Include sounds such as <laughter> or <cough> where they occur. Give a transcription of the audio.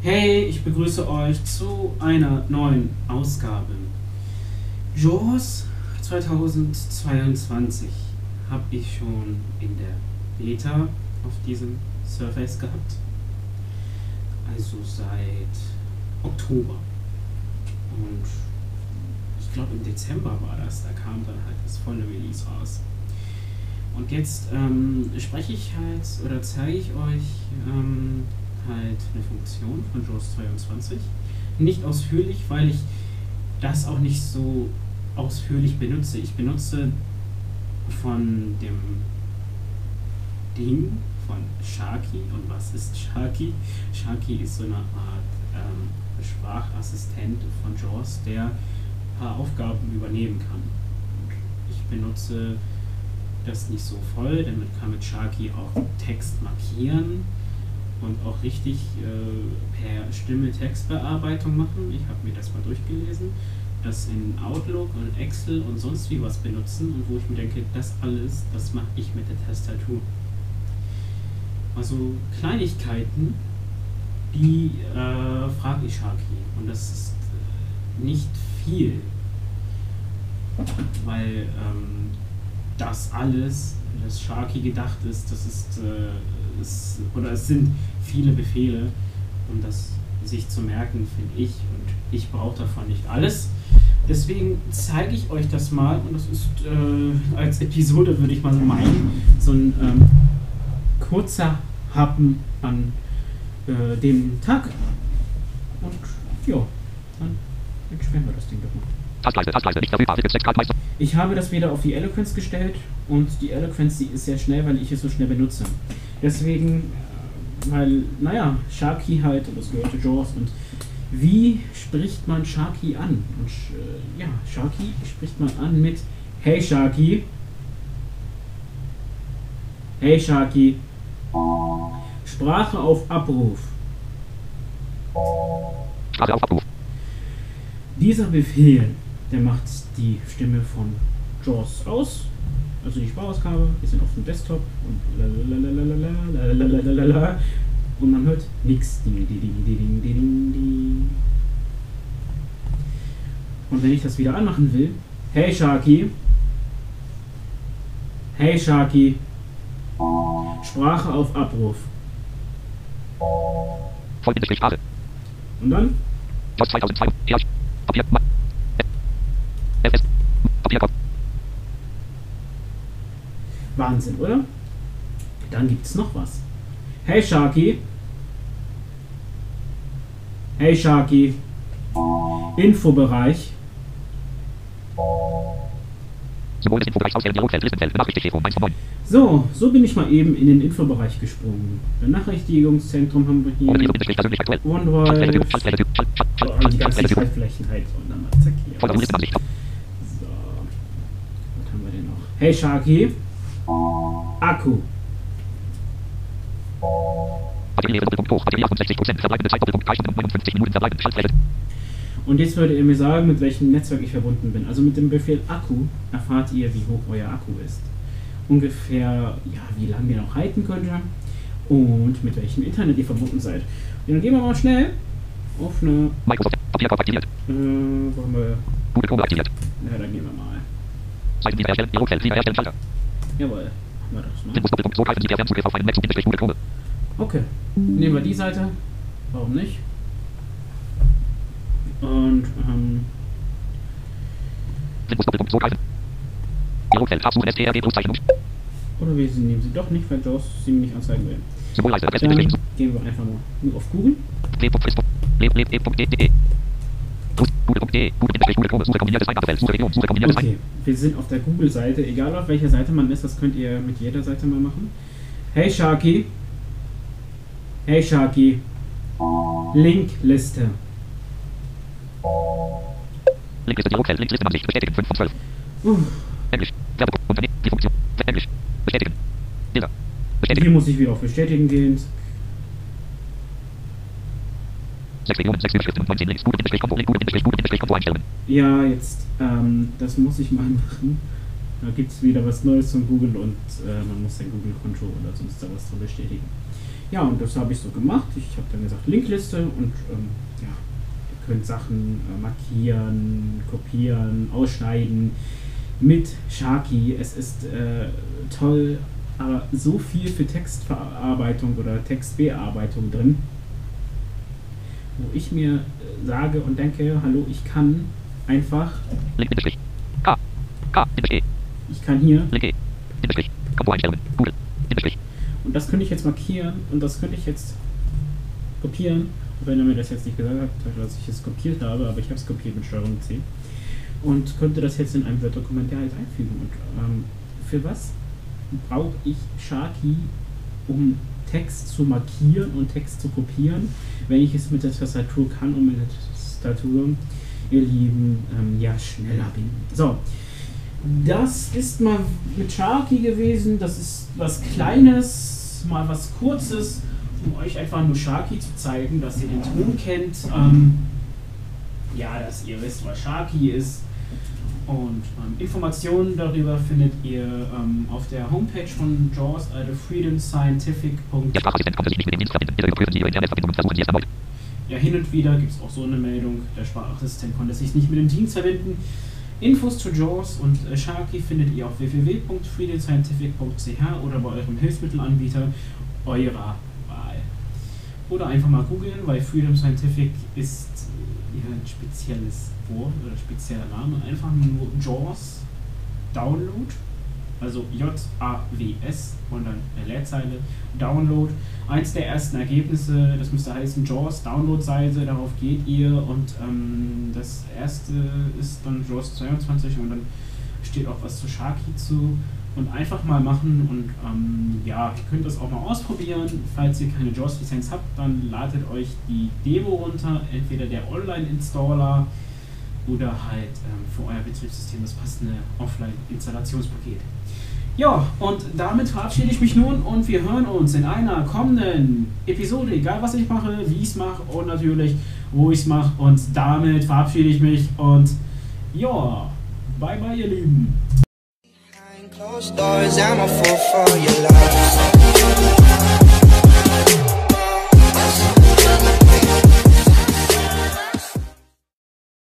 Hey, ich begrüße euch zu einer neuen Ausgabe. JAWS 2022 habe ich schon in der Beta auf diesem Surface gehabt. Also seit Oktober. Und glaube im Dezember war das, da kam dann halt das volle Release raus. Und jetzt ähm, spreche ich halt oder zeige ich euch ähm, halt eine Funktion von JAWS 22. Nicht ausführlich, weil ich das auch nicht so ausführlich benutze. Ich benutze von dem Ding von Sharky. Und was ist Sharky? Sharky ist so eine Art ähm, Sprachassistent von JAWS, der paar Aufgaben übernehmen kann. Ich benutze das nicht so voll, man kann mit Sharky auch Text markieren und auch richtig äh, per Stimme Textbearbeitung machen. Ich habe mir das mal durchgelesen. Das in Outlook und Excel und sonst wie was benutzen und wo ich mir denke, das alles, das mache ich mit der Tastatur. Also Kleinigkeiten, die äh, frage ich Sharky und das ist nicht viel, weil ähm, das alles, das Sharky gedacht ist, das ist, äh, ist, oder es sind viele Befehle, um das sich zu merken, finde ich. Und ich brauche davon nicht alles. Deswegen zeige ich euch das mal und das ist äh, als Episode, würde ich mal so meinen, so ein ähm, kurzer Happen an äh, dem Tag. Und ja, dann entsperren wir das Ding doch mal. Taskleiste, Taskleiste, nicht verfügbar. Ticket 6 Kartmeister. Ich habe das wieder auf die Eloquence gestellt und die Eloquence, die ist sehr schnell, weil ich es so schnell benutze. Deswegen, äh, weil, naja, Sharky halt, und das gehört zu Jaws und wie spricht man Sharky an? Und äh, ja, Sharky spricht man an mit Hey Sharky. Hey Sharky. Sprache auf Abruf. Sprache auf Abruf. Dieser Befehl, der macht die Stimme von JAWS aus. Also die Sprachausgabe, wir sind auf dem Desktop und und man hört nichts. Und wenn ich das wieder anmachen will, hey Sharky, hey Sharky, Sprache auf Abruf. Sprache. Und dann JAWS 2002. Ja. Papier. Ma- FS. Papierkorb. Wahnsinn, oder? Dann gibt es noch was. Hey Sharky. Hey Sharky. Infobereich. Symbol des Infobereichs auswählen. Dialogfeld. Listenfeld. Benachrichtigungen. 1 von 9. So, so bin ich mal eben in den Infobereich gesprungen. Benachrichtigungszentrum haben wir hier. OneDrive. Oh, die ganzen. Schaltflächen halt. Und dann mal zack hier. So. Was haben wir denn noch? Hey Sharky. Akku. Batterie Doppelpunkt hoch. Batterie 68 Prozent. Verbleibende Zeit Doppelpunkt 59 Minuten. Verbleibende Schaltfläche. Und jetzt würde er mir sagen, mit welchem Netzwerk ich verbunden bin. Also mit dem Befehl Akku erfahrt ihr, wie hoch euer Akku ist. Ungefähr, ja, wie lange ihr noch halten könnt und mit welchem Internet ihr verbunden seid. Und dann gehen wir mal schnell auf eine, Microsoft. Papierkorb aktiviert. äh, wo haben wir, Google Chrome aktiviert. ja, dann gehen wir mal. Seitenlinie erstellen. Dialogfeld. Linie erstellen. Schalter. Jawohl, das. So greifen Sie per Fernzugriff auf einen. Okay, nehmen wir die Seite. Warum nicht? Und, ähm, Windows Doppelpunkt. So greifen. Dialogfeld. Absuchen. STRG plus Zeichnung. oder wir nehmen sie doch nicht, weil Jaws sie mir nicht anzeigen will. Dann gehen wir einfach mal nur auf Google. Okay, wir sind auf der Google-Seite. Egal auf welcher Seite man ist, das könnt ihr mit jeder Seite mal machen. Hey Sharky. Hey Sharky. Linkliste. Linkliste Dialogfeld. Linklistenansicht. Bestätigen. 5 von 12. Uh, Englisch. Werbung. Unternehmen. Die Funktion. Englisch. Bestätigen. Bilder. hier Bestätigen. muss ich wieder auf Bestätigen gehen. 6 Millionen, 6 Überschriften und 19 Links. Gute Bindestrich Konto, Link, gute Bindestrich, gute Bindestrich Konto einstellen. Ja, jetzt, ähm, das muss ich mal <laughs> machen. Da gibt es wieder was Neues von Google und äh, man muss sein Google-Konto oder sonst da was drin bestätigen. Ja, und das habe ich so gemacht. Ich habe dann gesagt Linkliste und ähm, ja, ihr könnt Sachen äh, markieren, kopieren, ausschneiden mit Sharky. Es ist äh, toll, aber so viel für Textverarbeitung oder Textbearbeitung drin, wo ich mir äh, sage und denke, hallo, ich kann einfach. K. K. Bindestrich. ich kann hier E. Und das könnte ich jetzt markieren und das könnte ich jetzt kopieren. Wenn er mir das jetzt nicht gesagt hat, dass ich es kopiert habe, aber ich habe es kopiert mit Steuerung C. Und könnte das jetzt in einem Word-Dokument halt einfügen. Und ähm, für was brauche ich Sharky, um Text zu markieren und Text zu kopieren, wenn ich es mit der Tastatur kann und mit der Tastatur, ihr Lieben, ähm, ja, schneller bin. So, das ist mal mit Sharky gewesen. Das ist was Kleines, mal was Kurzes, um euch einfach nur Sharky zu zeigen, dass ihr den Ton kennt. Ähm, ja, dass ihr wisst, was Sharky ist. Und ähm, Informationen darüber findet ihr ähm, auf der Homepage von JAWS, also freedomscientific.com. Ja, hin und wieder gibt es auch so eine Meldung, der Sprachassistent konnte sich nicht mit dem Dienst verbinden. Infos zu JAWS und äh, Sharky findet ihr auf www.freedomscientific.ch oder bei eurem Hilfsmittelanbieter eurer Wahl. Oder einfach mal googeln, weil Freedom Scientific ist ja, ein spezielles Wort oder spezieller Name. Einfach nur JAWS Download, also J-A-W-S und dann eine Leerzeile Download. Eins der ersten Ergebnisse, das müsste heißen JAWS Download-Seite, darauf geht ihr und ähm, das erste ist dann JAWS 22 und dann steht auch was zu Sharky zu und einfach mal machen und ähm, ja, ihr könnt das auch mal ausprobieren. Falls ihr keine JAWS-Lizenz habt, dann ladet euch die Demo runter, entweder der Online-Installer oder halt ähm, für euer Betriebssystem das passende Offline-Installationspaket. Ja, und damit verabschiede ich mich nun und wir hören uns in einer kommenden Episode, egal was ich mache, wie ich es mache und natürlich, wo ich es mache. Und damit verabschiede ich mich und ja, bye bye ihr Lieben. stories, I'm a fool for your love.